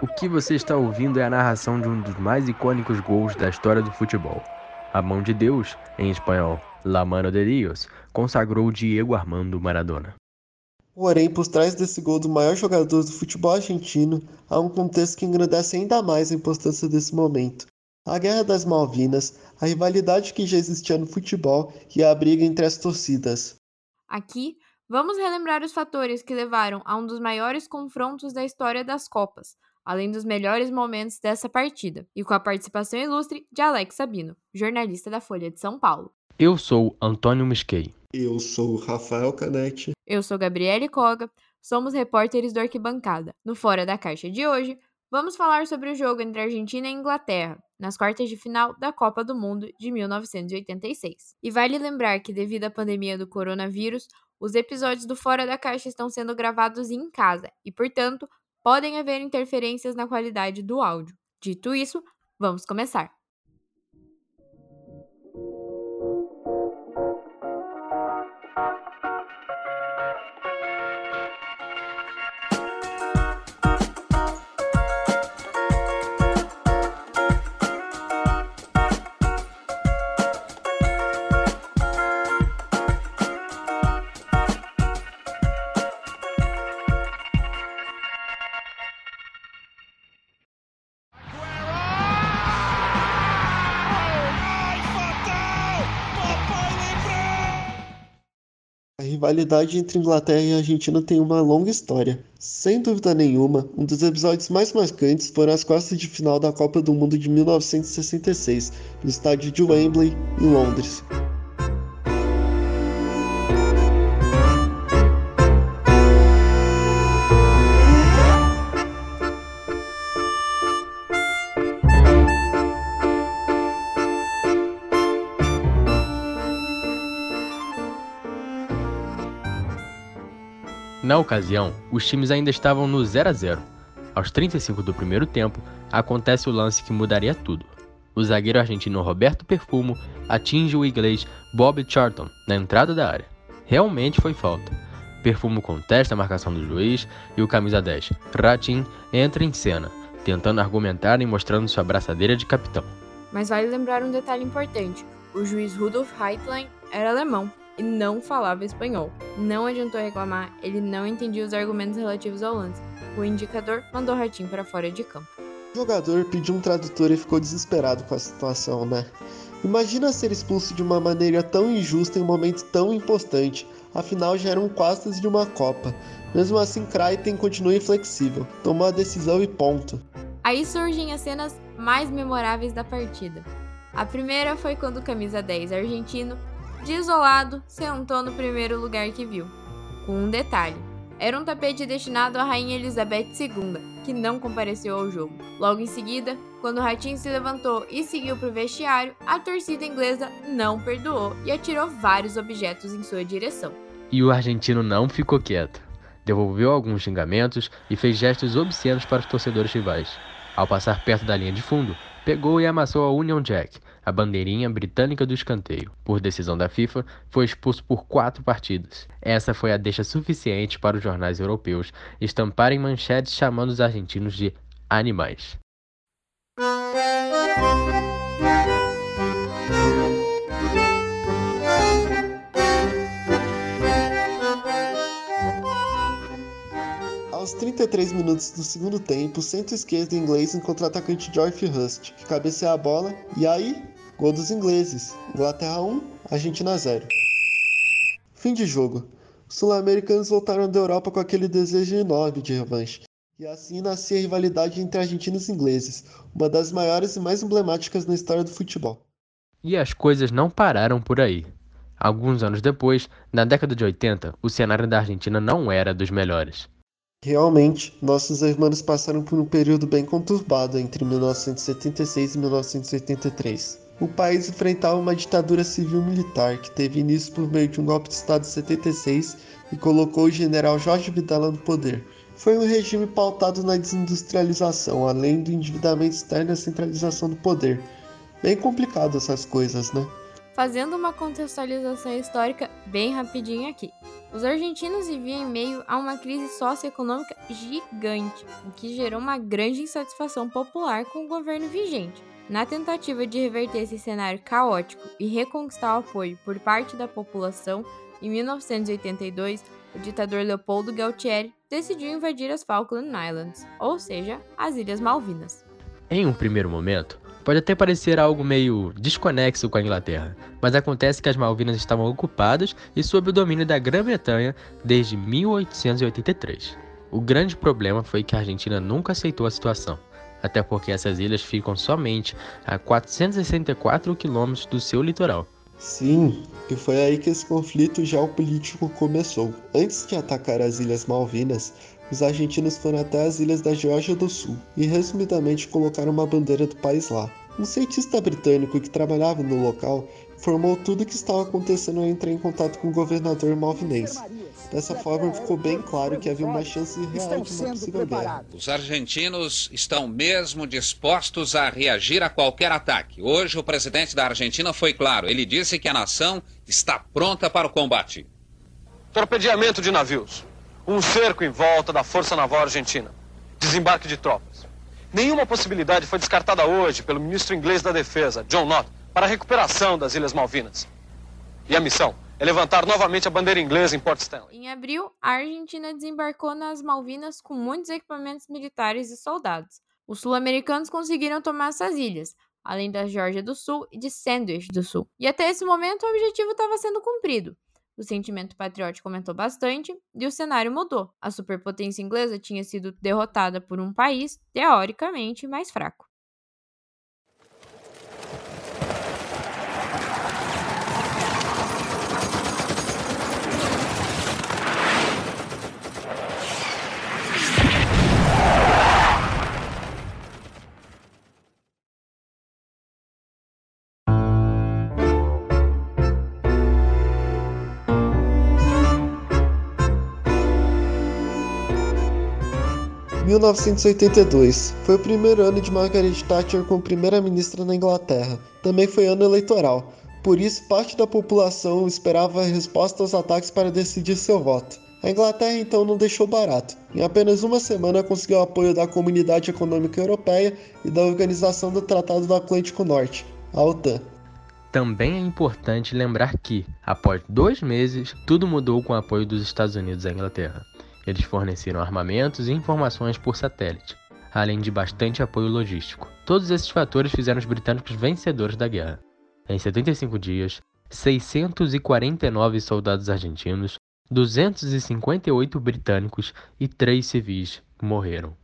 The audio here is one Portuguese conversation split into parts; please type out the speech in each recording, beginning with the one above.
O que você está ouvindo é a narração de um dos mais icônicos gols da história do futebol. A mão de Deus, em espanhol, La mano de Dios, consagrou Diego Armando Maradona. Porém, por trás desse gol do maior jogador do futebol argentino, há um contexto que engrandece ainda mais a importância desse momento. A Guerra das Malvinas, a rivalidade que já existia no futebol e a briga entre as torcidas. Aqui, vamos relembrar os fatores que levaram a um dos maiores confrontos da história das Copas, além dos melhores momentos dessa partida, e com a participação ilustre de Alex Sabino, jornalista da Folha de São Paulo. Eu sou Antônio Misquei. Eu sou Rafael Canete. Eu sou Gabriele Koga, somos repórteres do Arquibancada. No Fora da Caixa de hoje, vamos falar sobre o jogo entre Argentina e Inglaterra, nas quartas de final da Copa do Mundo de 1986. E vale lembrar que, devido à pandemia do coronavírus, os episódios do Fora da Caixa estão sendo gravados em casa e, portanto, podem haver interferências na qualidade do áudio. Dito isso, vamos começar. Rivalidade entre Inglaterra e Argentina tem uma longa história. Sem dúvida nenhuma, um dos episódios mais marcantes foram as quartas de final da Copa do Mundo de 1966, no estádio de Wembley, em Londres. Na ocasião, os times ainda estavam no 0 a 0. Aos 35 do primeiro tempo, acontece o lance que mudaria tudo. O zagueiro argentino Roberto Perfumo atinge o inglês Bob Charlton na entrada da área. Realmente foi falta. Perfumo contesta a marcação do juiz e o camisa 10, Ratin, entra em cena, tentando argumentar e mostrando sua braçadeira de capitão. Mas vale lembrar um detalhe importante: o juiz Rudolf Heitlein era alemão e não falava espanhol. Não adiantou reclamar, ele não entendia os argumentos relativos ao lance. O indicador mandou Ratinho para fora de campo. O jogador pediu um tradutor e ficou desesperado com a situação, né? Imagina ser expulso de uma maneira tão injusta em um momento tão importante. Afinal, já eram quartas de uma Copa. Mesmo assim, Crichton continua inflexível. Tomou a decisão e ponto. Aí surgem as cenas mais memoráveis da partida. A primeira foi quando o camisa 10 argentino Desolado, sentou no primeiro lugar que viu. Com um detalhe: era um tapete destinado à Rainha Elizabeth II, que não compareceu ao jogo. Logo em seguida, quando o Ratinho se levantou e seguiu para o vestiário, a torcida inglesa não perdoou e atirou vários objetos em sua direção. E o argentino não ficou quieto. Devolveu alguns xingamentos e fez gestos obscenos para os torcedores rivais. Ao passar perto da linha de fundo, pegou e amassou a Union Jack, a bandeirinha britânica do escanteio. Por decisão da FIFA, foi expulso por quatro partidas. Essa foi a deixa suficiente para os jornais europeus estamparem manchetes chamando os argentinos de animais. Aos 33 minutos do segundo tempo, centro-esquerdo inglês encontra o atacante Geoff Hurst, que cabeceia a bola, e aí, gol dos ingleses. Inglaterra 1, Argentina 0. Fim de jogo. Os sul-americanos voltaram da Europa com aquele desejo enorme de revanche. E assim nascia a rivalidade entre argentinos e ingleses, uma das maiores e mais emblemáticas na história do futebol. E as coisas não pararam por aí. Alguns anos depois, na década de 80, o cenário da Argentina não era dos melhores. Realmente, nossos irmãos passaram por um período bem conturbado entre 1976 e 1983. O país enfrentava uma ditadura civil-militar que teve início por meio de um golpe de Estado em 76 e colocou o general Jorge Videla no poder. Foi um regime pautado na desindustrialização, além do endividamento externo e a centralização do poder. Bem complicado essas coisas, né? Fazendo uma contextualização histórica bem rapidinho aqui. Os argentinos viviam em meio a uma crise socioeconômica gigante, o que gerou uma grande insatisfação popular com o governo vigente. Na tentativa de reverter esse cenário caótico e reconquistar o apoio por parte da população, em 1982, o ditador Leopoldo Galtieri decidiu invadir as Falkland Islands, ou seja, as Ilhas Malvinas. Em um primeiro momento, pode até parecer algo meio desconexo com a Inglaterra, mas acontece que as Malvinas estavam ocupadas e sob o domínio da Grã-Bretanha desde 1883. O grande problema foi que a Argentina nunca aceitou a situação, até porque essas ilhas ficam somente a 464 quilômetros do seu litoral. Sim, e foi aí que esse conflito geopolítico começou. Antes de atacar as Ilhas Malvinas, os argentinos foram até as ilhas da Geórgia do Sul e resumidamente colocaram uma bandeira do país lá. Um cientista britânico que trabalhava no local informou tudo o que estava acontecendo e entrou em contato com o governador malvinense. Dessa forma, ficou bem claro que havia uma chance real de uma possível guerra. Os argentinos estão mesmo dispostos a reagir a qualquer ataque. Hoje, o presidente da Argentina foi claro. Ele disse que a nação está pronta para o combate. Torpedeamento de navios. Um cerco em volta da Força Naval Argentina. Desembarque de tropas. Nenhuma possibilidade foi descartada hoje pelo ministro inglês da Defesa, John Nott, para a recuperação das Ilhas Malvinas. E a missão é levantar novamente a bandeira inglesa em Port Stanley. Em abril, a Argentina desembarcou nas Malvinas com muitos equipamentos militares e soldados. Os sul-americanos conseguiram tomar essas ilhas, além da Geórgia do Sul e de Sandwich do Sul. E até esse momento o objetivo estava sendo cumprido. O sentimento patriótico aumentou bastante e o cenário mudou. A superpotência inglesa tinha sido derrotada por um país teoricamente mais fraco. 1982 foi o primeiro ano de Margaret Thatcher como primeira-ministra na Inglaterra. Também foi ano eleitoral, por isso parte da população esperava a resposta aos ataques para decidir seu voto. A Inglaterra então não deixou barato. Em apenas uma semana conseguiu o apoio da Comunidade Econômica Europeia e da Organização do Tratado do Atlântico Norte, a OTAN. Também é importante lembrar que, após dois meses, tudo mudou com o apoio dos Estados Unidos à Inglaterra. Eles forneceram armamentos e informações por satélite, além de bastante apoio logístico. Todos esses fatores fizeram os britânicos vencedores da guerra. Em 75 dias, 649 soldados argentinos, 258 britânicos e 3 civis morreram.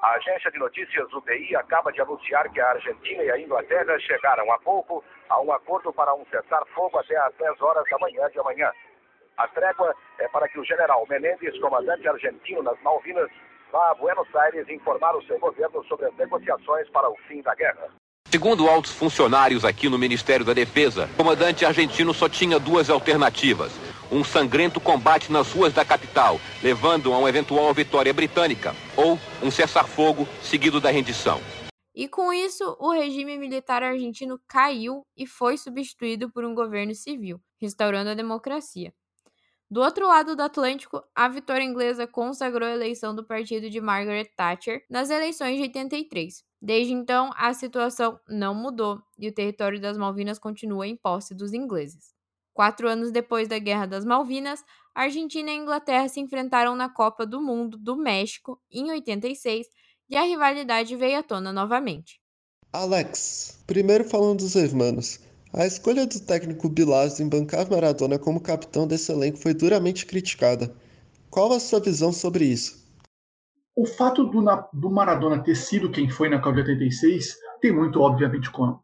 A agência de notícias UPI acaba de anunciar que a Argentina e a Inglaterra chegaram há pouco a um acordo para um cessar-fogo até às 10 horas da manhã de amanhã. A trégua é para que o general Menendez, comandante argentino nas Malvinas, vá a Buenos Aires informar o seu governo sobre as negociações para o fim da guerra. Segundo altos funcionários aqui no Ministério da Defesa, o comandante argentino só tinha duas alternativas. Um sangrento combate nas ruas da capital, levando a uma eventual vitória britânica, ou um cessar-fogo seguido da rendição. E com isso, o regime militar argentino caiu e foi substituído por um governo civil, restaurando a democracia. Do outro lado do Atlântico, a vitória inglesa consagrou a eleição do partido de Margaret Thatcher nas eleições de 83. Desde então, a situação não mudou e o território das Malvinas continua em posse dos ingleses. Quatro anos depois da Guerra das Malvinas, a Argentina e a Inglaterra se enfrentaram na Copa do Mundo do México em 86 e a rivalidade veio à tona novamente. Alex, primeiro falando dos hermanos. A escolha do técnico Bilazzo em bancar Maradona como capitão desse elenco foi duramente criticada. Qual a sua visão sobre isso? O fato do, do Maradona ter sido quem foi na Copa de 86 tem muito, obviamente, com,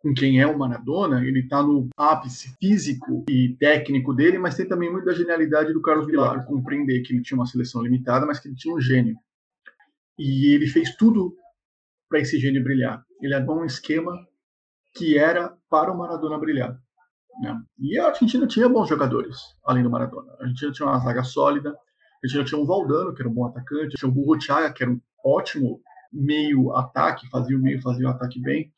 com quem é o Maradona. Ele está no ápice físico e técnico dele, mas tem também muito da genialidade do Carlos Bilar. Compreender que ele tinha uma seleção limitada, mas que ele tinha um gênio. E ele fez tudo para esse gênio brilhar. Ele é um esquema que era para o Maradona brilhar. Né? E a Argentina tinha bons jogadores, além do Maradona. A Argentina tinha uma zaga sólida, a Argentina tinha um Valdano, que era um bom atacante, tinha o Burro Chaga, que era um ótimo meio ataque, fazia o meio, fazia o ataque bem.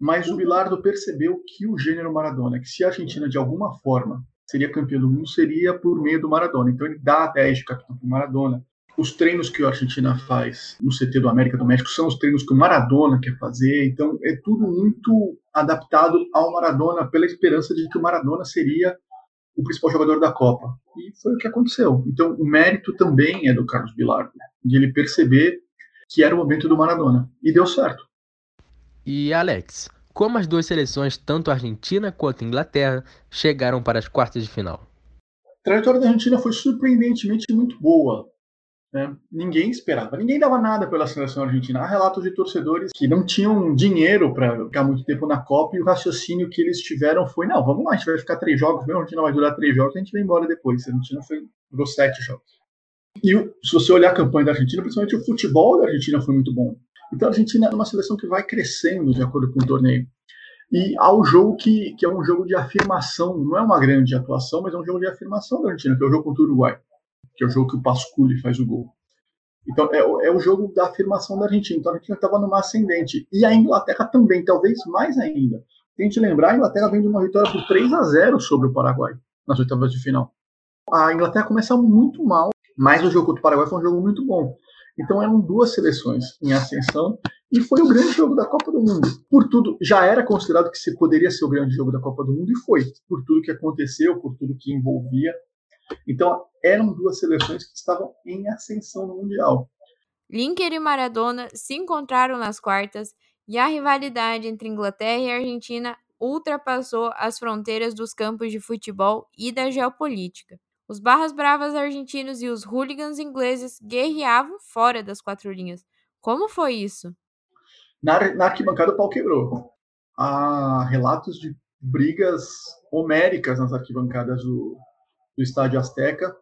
Mas o Bilardo percebeu que o gênero Maradona, que se a Argentina de alguma forma seria campeão do mundo, seria por meio do Maradona. Então ele dá 10 de capitão para Maradona. Os treinos que a Argentina faz no CT do América do México são os treinos que o Maradona quer fazer. Então é tudo muito adaptado ao Maradona pela esperança de que o Maradona seria o principal jogador da Copa. E foi o que aconteceu. Então o mérito também é do Carlos Bilardo, de ele perceber que era o momento do Maradona. E deu certo. E Alex, como as duas seleções, tanto a Argentina quanto a Inglaterra, chegaram para as quartas de final? A trajetória da Argentina foi surpreendentemente muito boa. Né? Ninguém esperava, ninguém dava nada pela seleção argentina. Há relatos de torcedores que não tinham dinheiro para ficar muito tempo na Copa e o raciocínio que eles tiveram foi: não, vamos lá, a gente vai ficar três jogos, a Argentina vai durar três jogos, a gente vai embora depois. A Argentina foi, durou sete jogos. E se você olhar a campanha da Argentina, principalmente o futebol da Argentina foi muito bom. Então a Argentina é uma seleção que vai crescendo de acordo com o torneio. E há o jogo que, que é um jogo de afirmação, não é uma grande atuação, mas é um jogo de afirmação da Argentina, que é o jogo contra o Uruguai, que é o jogo que o Pasculi faz o gol. Então é, é o jogo da afirmação da Argentina. Então a Argentina estava numa ascendente. E a Inglaterra também, talvez mais ainda. Tem que lembrar, a Inglaterra vem de uma vitória por 3 a 0 sobre o Paraguai nas oitavas de final. A Inglaterra começa muito mal, mas o jogo contra o Paraguai foi um jogo muito bom. Então eram duas seleções em ascensão e foi o grande jogo da Copa do Mundo. Por tudo, já era considerado que se poderia ser o grande jogo da Copa do Mundo e foi, por tudo que aconteceu, por tudo que envolvia. Então eram duas seleções que estavam em ascensão no mundial. Linker e Maradona se encontraram nas quartas e a rivalidade entre Inglaterra e Argentina ultrapassou as fronteiras dos campos de futebol e da geopolítica. Os barras bravas argentinos e os hooligans ingleses guerreavam fora das quatro linhas. Como foi isso? Na, na arquibancada o pau quebrou. Há relatos de brigas homéricas nas arquibancadas do, do Estádio Azteca,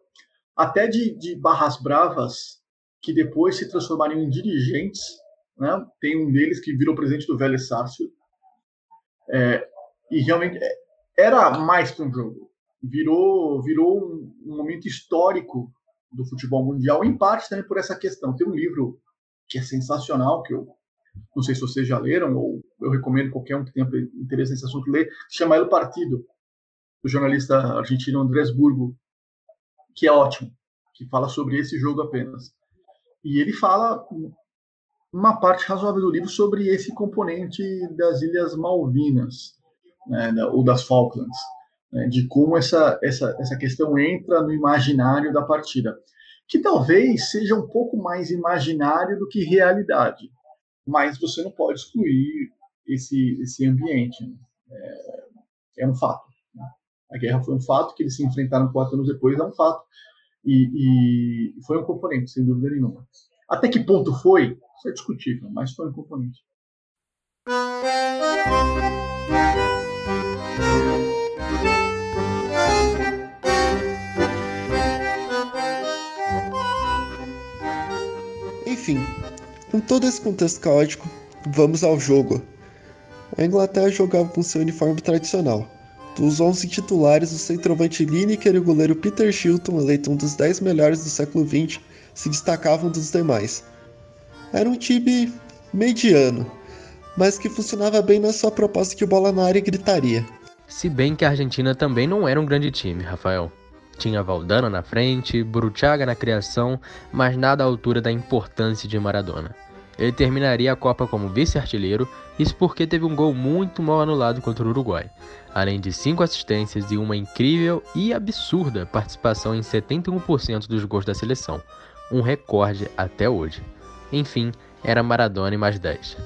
até de, de barras bravas que depois se transformaram em dirigentes. Né? Tem um deles que virou presidente do Vélez Sarsfield. É, e realmente é, era mais que um jogo virou, virou um, um, momento histórico do futebol mundial, em parte também por essa questão. Tem um livro que é sensacional, que eu não sei se vocês já leram, ou eu recomendo qualquer um que tenha interesse nesse assunto ler, se chama El Partido, do jornalista argentino Andrés Burgo, que é ótimo, que fala sobre esse jogo apenas. E ele fala uma parte razoável do livro sobre esse componente das Ilhas Malvinas, né, ou das Falklands né, de como essa, essa, essa questão entra no imaginário da partida, que talvez seja um pouco mais imaginário do que realidade, mas você não pode excluir esse, esse ambiente. Né? É, é, um fato. A guerra foi um fato, que eles se enfrentaram quatro anos depois é um fato, e, e foi um componente, sem dúvida nenhuma. Até que ponto foi? Isso é discutível, mas foi um componente. Enfim, com todo esse contexto caótico, vamos ao jogo. A Inglaterra jogava com seu uniforme tradicional. Dos 11 titulares, o centroavante Lineker e o goleiro Peter Shilton, eleito um dos 10 melhores do século XX, se destacavam dos demais. Era um time mediano, mas que funcionava bem na sua proposta de bola na área e gritaria. Se bem que a Argentina também não era um grande time, Rafael. Tinha Valdano na frente, Bruchaga na criação, mas nada à altura da importância de Maradona. Ele terminaria a Copa como vice-artilheiro, isso porque teve um gol muito mal anulado contra o Uruguai, além de cinco assistências e uma incrível e absurda participação em 71% dos gols da seleção, um recorde até hoje. Enfim, era Maradona e mais 10.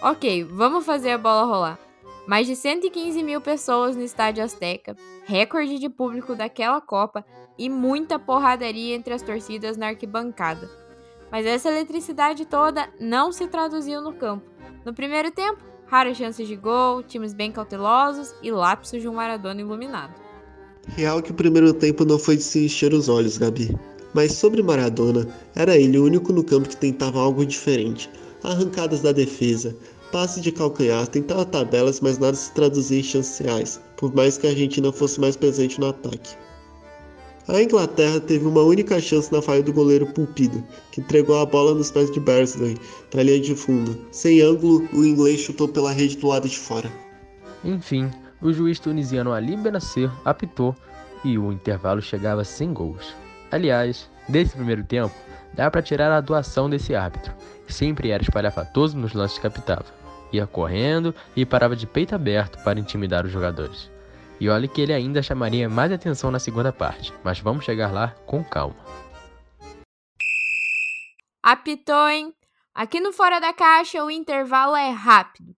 Ok, vamos fazer a bola rolar. Mais de 115 mil pessoas no Estádio Azteca, recorde de público daquela Copa e muita porradaria entre as torcidas na arquibancada. Mas essa eletricidade toda não se traduziu no campo. No primeiro tempo, raras chances de gol, times bem cautelosos e lapsos de um Maradona iluminado. Real que o primeiro tempo não foi de se encher os olhos, Gabi. Mas sobre Maradona, era ele o único no campo que tentava algo diferente. Arrancadas da defesa, passe de calcanhar, tentava tabelas, mas nada se traduzia em chances reais, por mais que a Argentina fosse mais presente no ataque. A Inglaterra teve uma única chance na falha do goleiro Pulpido, que entregou a bola nos pés de Bersley, na linha de fundo. Sem ângulo, o inglês chutou pela rede do lado de fora. Enfim, o juiz tunisiano Ali Benasser apitou e o intervalo chegava sem gols. Aliás, desse primeiro tempo, dá para tirar a doação desse árbitro. Sempre era espalhafatoso nos lances que apitava. Ia correndo e parava de peito aberto para intimidar os jogadores. E olhe que ele ainda chamaria mais atenção na segunda parte, mas vamos chegar lá com calma. Apitou, hein? Aqui no Fora da Caixa o intervalo é rápido.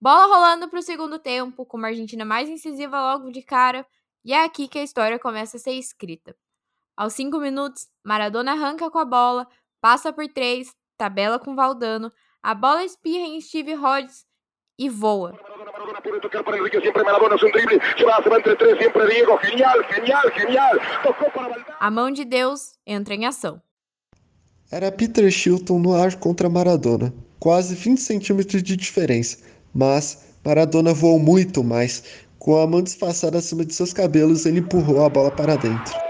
Bola rolando para o segundo tempo, com uma Argentina mais incisiva logo de cara, e é aqui que a história começa a ser escrita. Aos 5 minutos, Maradona arranca com a bola, passa por 3, tabela com Valdano, a bola espirra em Steve Rhodes e voa. A mão de Deus entra em ação. Era Peter Shilton no ar contra Maradona, quase 20 centímetros de diferença, mas Maradona voou muito mais. Com a mão disfarçada acima de seus cabelos, ele empurrou a bola para dentro.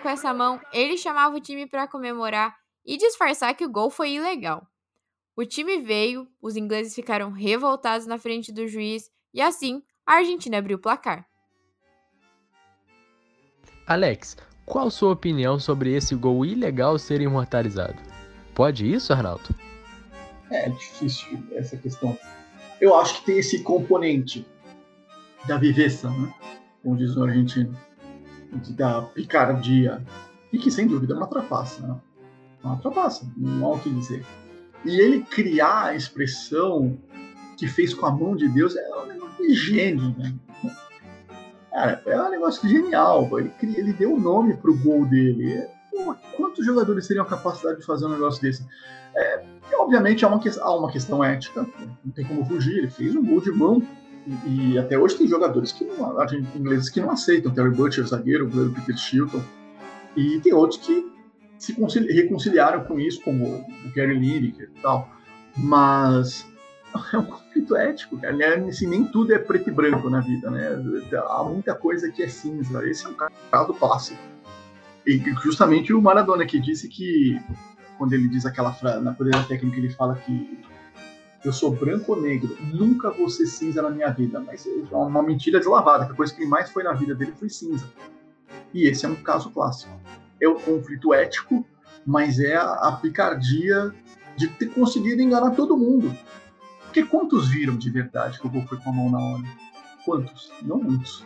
Com essa mão, ele chamava o time para comemorar e disfarçar que o gol foi ilegal. O time veio, os ingleses ficaram revoltados na frente do juiz e assim a Argentina abriu o placar. Alex, qual sua opinião sobre esse gol ilegal ser imortalizado? Pode isso, Arnaldo? É difícil essa questão. Eu acho que tem esse componente da viveza, né? como diz o argentino, da picardia, e que sem dúvida é uma trapaça. Né? Uma trapaça, não há o que dizer. E ele criar a expressão que fez com a mão de Deus é um negócio de gênio, né? Cara, é um negócio genial. Ele, ele deu o nome pro gol dele. Pô, quantos jogadores teriam a capacidade de fazer um negócio desse? É, obviamente há uma, há uma questão ética, não tem como fugir. Ele fez um gol de mão. E, até hoje tem jogadores que não, ingleses que não aceitam. Terry Butcher, zagueiro, o Peter Shilton. E tem outros que se reconciliaram com isso, como o Gary Lineker e tal. Mas é um conflito ético, cara. Né? Assim, nem tudo é preto e branco na vida, né? Há muita coisa que é cinza. Esse é um caso clássico. E justamente o Maradona que disse que, quando ele diz aquela frase, na poder técnica, ele fala que eu sou branco ou negro, nunca vou ser cinza na minha vida. Mas é uma mentira deslavada, que a coisa que mais foi na vida dele foi cinza. E esse é um caso clássico é o conflito ético, mas é a, a picardia de ter conseguido enganar todo mundo. Porque quantos viram de verdade que o gol foi com a mão na hora? Quantos? Não muitos.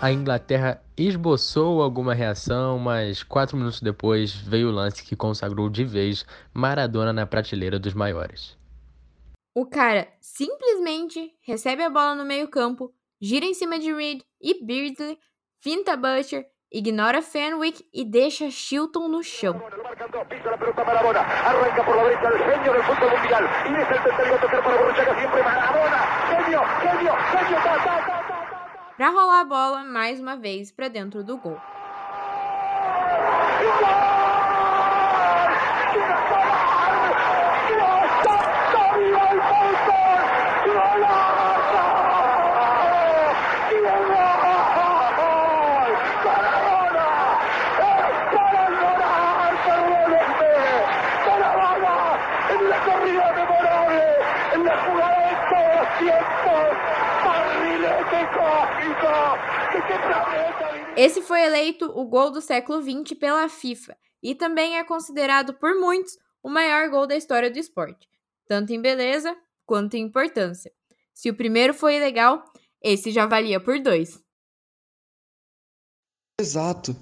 A Inglaterra esboçou alguma reação, mas quatro minutos depois veio o lance que consagrou de vez Maradona na prateleira dos maiores. O cara simplesmente recebe a bola no meio-campo, gira em cima de Reed e Beardsley, finta Butcher Ignora Fenwick e deixa Chilton no chão. Para rolar a bola mais uma vez para dentro do gol. Esse foi eleito o gol do século XX pela FIFA e também é considerado por muitos o maior gol da história do esporte, tanto em beleza quanto em importância. Se o primeiro foi legal, esse já valia por dois. Exato.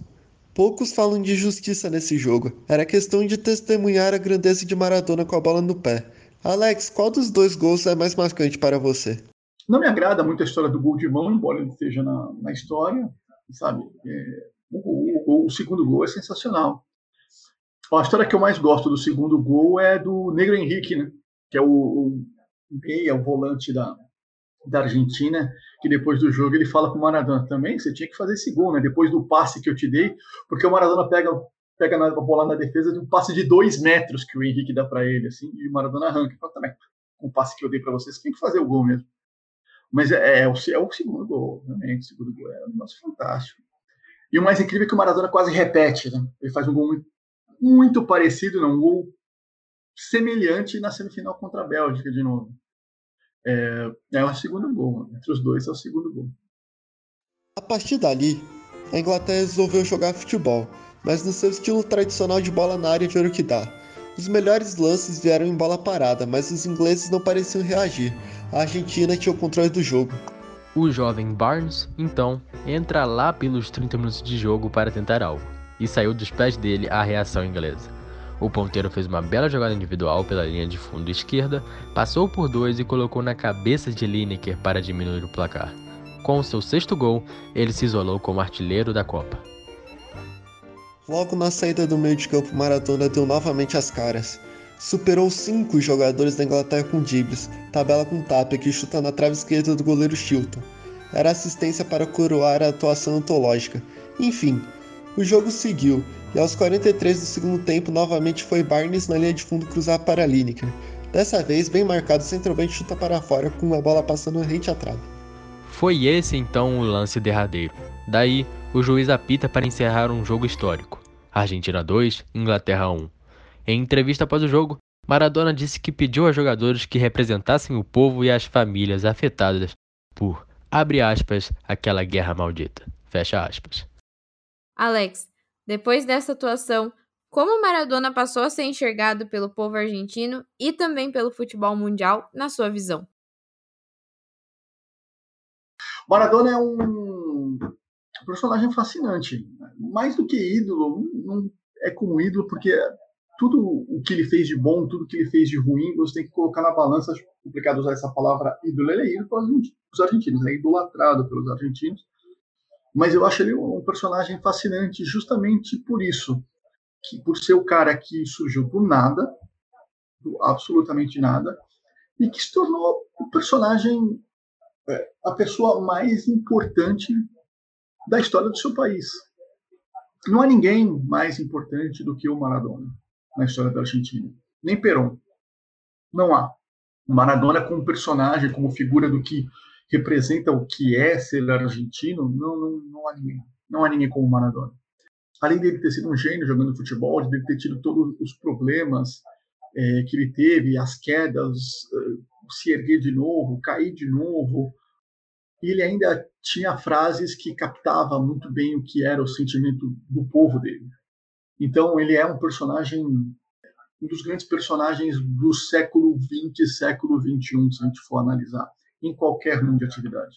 Poucos falam de justiça nesse jogo. Era questão de testemunhar a grandeza de Maradona com a bola no pé. Alex, qual dos dois gols é mais marcante para você? Não me agrada muito a história do gol de mão, embora ele esteja na, na história, sabe? É, o, o, o, segundo gol é sensacional. A história que eu mais gosto do segundo gol é do Negro Henrique, né? Que é o, meia, o volante da, da Argentina, que depois do jogo ele fala para o Maradona também, você tinha que fazer esse gol, né? Depois do passe que eu te dei, porque o Maradona pega pega na bola na defesa de um passe de dois metros que o Henrique dá para ele, assim, e o Maradona arranca. Fala, também, com o passe que eu dei para vocês, tem que fazer o gol mesmo. Mas é, é, o, é o segundo gol, realmente, o segundo gol é um negócio fantástico. E o mais incrível é que o Maradona quase repete, né? Ele faz um gol muito, muito parecido, não, um gol semelhante na semifinal contra a Bélgica de novo. É, é o segundo gol, entre os dois é o segundo gol. A partir dali, a Inglaterra resolveu jogar futebol, mas no seu estilo tradicional de bola na área de ouro que dá. Os melhores lances vieram em bola parada, mas os ingleses não pareciam reagir. A Argentina tinha o controle do jogo. O jovem Barnes, então, entra lá pelos 30 minutos de jogo para tentar algo, e saiu dos pés dele a reação inglesa. O ponteiro fez uma bela jogada individual pela linha de fundo esquerda, passou por dois e colocou na cabeça de Lineker para diminuir o placar. Com seu sexto gol, ele se isolou como artilheiro da Copa. Logo na saída do meio de campo, Maradona deu novamente as caras. Superou cinco jogadores da Inglaterra com dribles, tabela com tapa que chuta na trave esquerda do goleiro Chilton. Era assistência para coroar a atuação antológica. Enfim, o jogo seguiu, e aos 43 do segundo tempo novamente foi Barnes na linha de fundo cruzar para Lineker. Dessa vez, bem marcado, o centroavante chuta para fora com a bola passando rente à trave. Foi esse então o lance derradeiro. Daí, o juiz apita para encerrar um jogo histórico. Argentina 2, Inglaterra 1. Em entrevista após o jogo, Maradona disse que pediu aos jogadores que representassem o povo e as famílias afetadas por, abre aspas, aquela guerra maldita. Fecha aspas. Alex, depois dessa atuação, como Maradona passou a ser enxergado pelo povo argentino e também pelo futebol mundial, na sua visão? Maradona é um personagem fascinante. Mais do que ídolo, não é como ídolo, porque tudo o que ele fez de bom, tudo que ele fez de ruim, você tem que colocar na balança. Acho complicado usar essa palavra ídolo. Ele é ídolo pelos argentinos, é idolatrado pelos argentinos. Mas eu acho ele um personagem fascinante justamente por isso, que por ser o cara que surgiu do nada, do absolutamente nada, e que se tornou o personagem, é, a pessoa mais importante da história do seu país. Não há ninguém mais importante do que o Maradona na história da Argentina, nem Perón. Não há. O Maradona como personagem, como figura do que representa o que é ser argentino, não, não, não há ninguém. Não há ninguém como Maradona. Além dele ter sido um gênio jogando futebol, de ter tido todos os problemas é, que ele teve, as quedas, é, se erguer de novo, cair de novo, ele ainda tinha frases que captava muito bem o que era o sentimento do povo dele. Então ele é um personagem, um dos grandes personagens do século XX e século XXI, se a gente for analisar em qualquer mundo de atividade.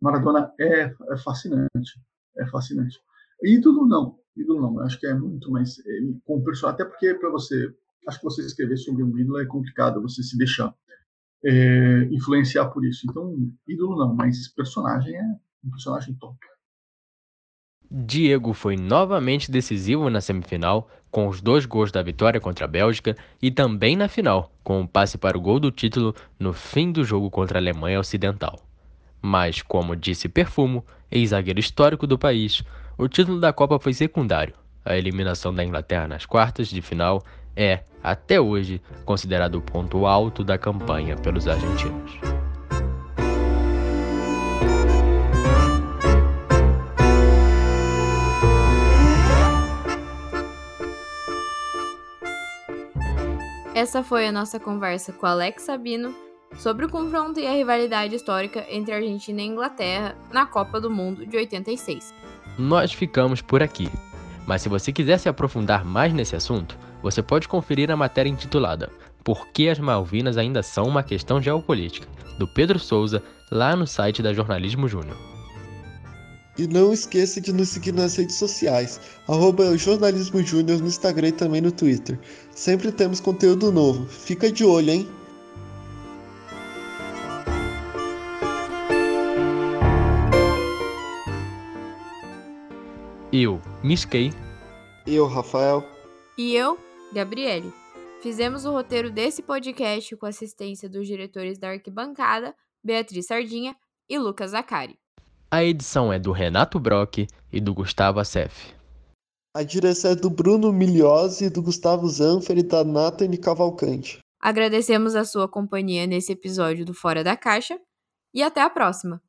Maradona é, é fascinante, é fascinante. Ídolo não, ídolo não. Acho que é muito mais ele, com personagem, até porque para você, acho que você escrever sobre um ídolo é complicado, você se deixar é, influenciar por isso. Então, ídolo não, mas personagem é um personagem top. Diego foi novamente decisivo na semifinal, com os dois gols da vitória contra a Bélgica e também na final, com um passe para o gol do título no fim do jogo contra a Alemanha Ocidental. Mas, como disse Perfumo, ex-zagueiro histórico do país, o título da Copa foi secundário. A eliminação da Inglaterra nas quartas de final é, até hoje, considerado o ponto alto da campanha pelos argentinos. Essa foi a nossa conversa com Alex Sabino sobre o confronto e a rivalidade histórica entre Argentina e Inglaterra na Copa do Mundo de 86. Nós ficamos por aqui, mas se você quiser se aprofundar mais nesse assunto, você pode conferir a matéria intitulada Por que as Malvinas ainda são uma questão geopolítica, do Pedro Souza, lá no site da Jornalismo Júnior. E não esqueça de nos seguir nas redes sociais, arroba Jornalismo Júnior no Instagram e também no Twitter. Sempre temos conteúdo novo. Fica de olho, hein? Eu, Miskei. Eu, Rafael. E eu, Gabriele. Fizemos o roteiro desse podcast com assistência dos diretores da arquibancada, Beatriz Sardinha e Lucas Zacari. A edição é do Renato Brock e do Gustavo Assef. A direção é do Bruno Migliosi, do Gustavo Zanfer e da Nathalie Cavalcante. Agradecemos a sua companhia nesse episódio do Fora da Caixa e até a próxima!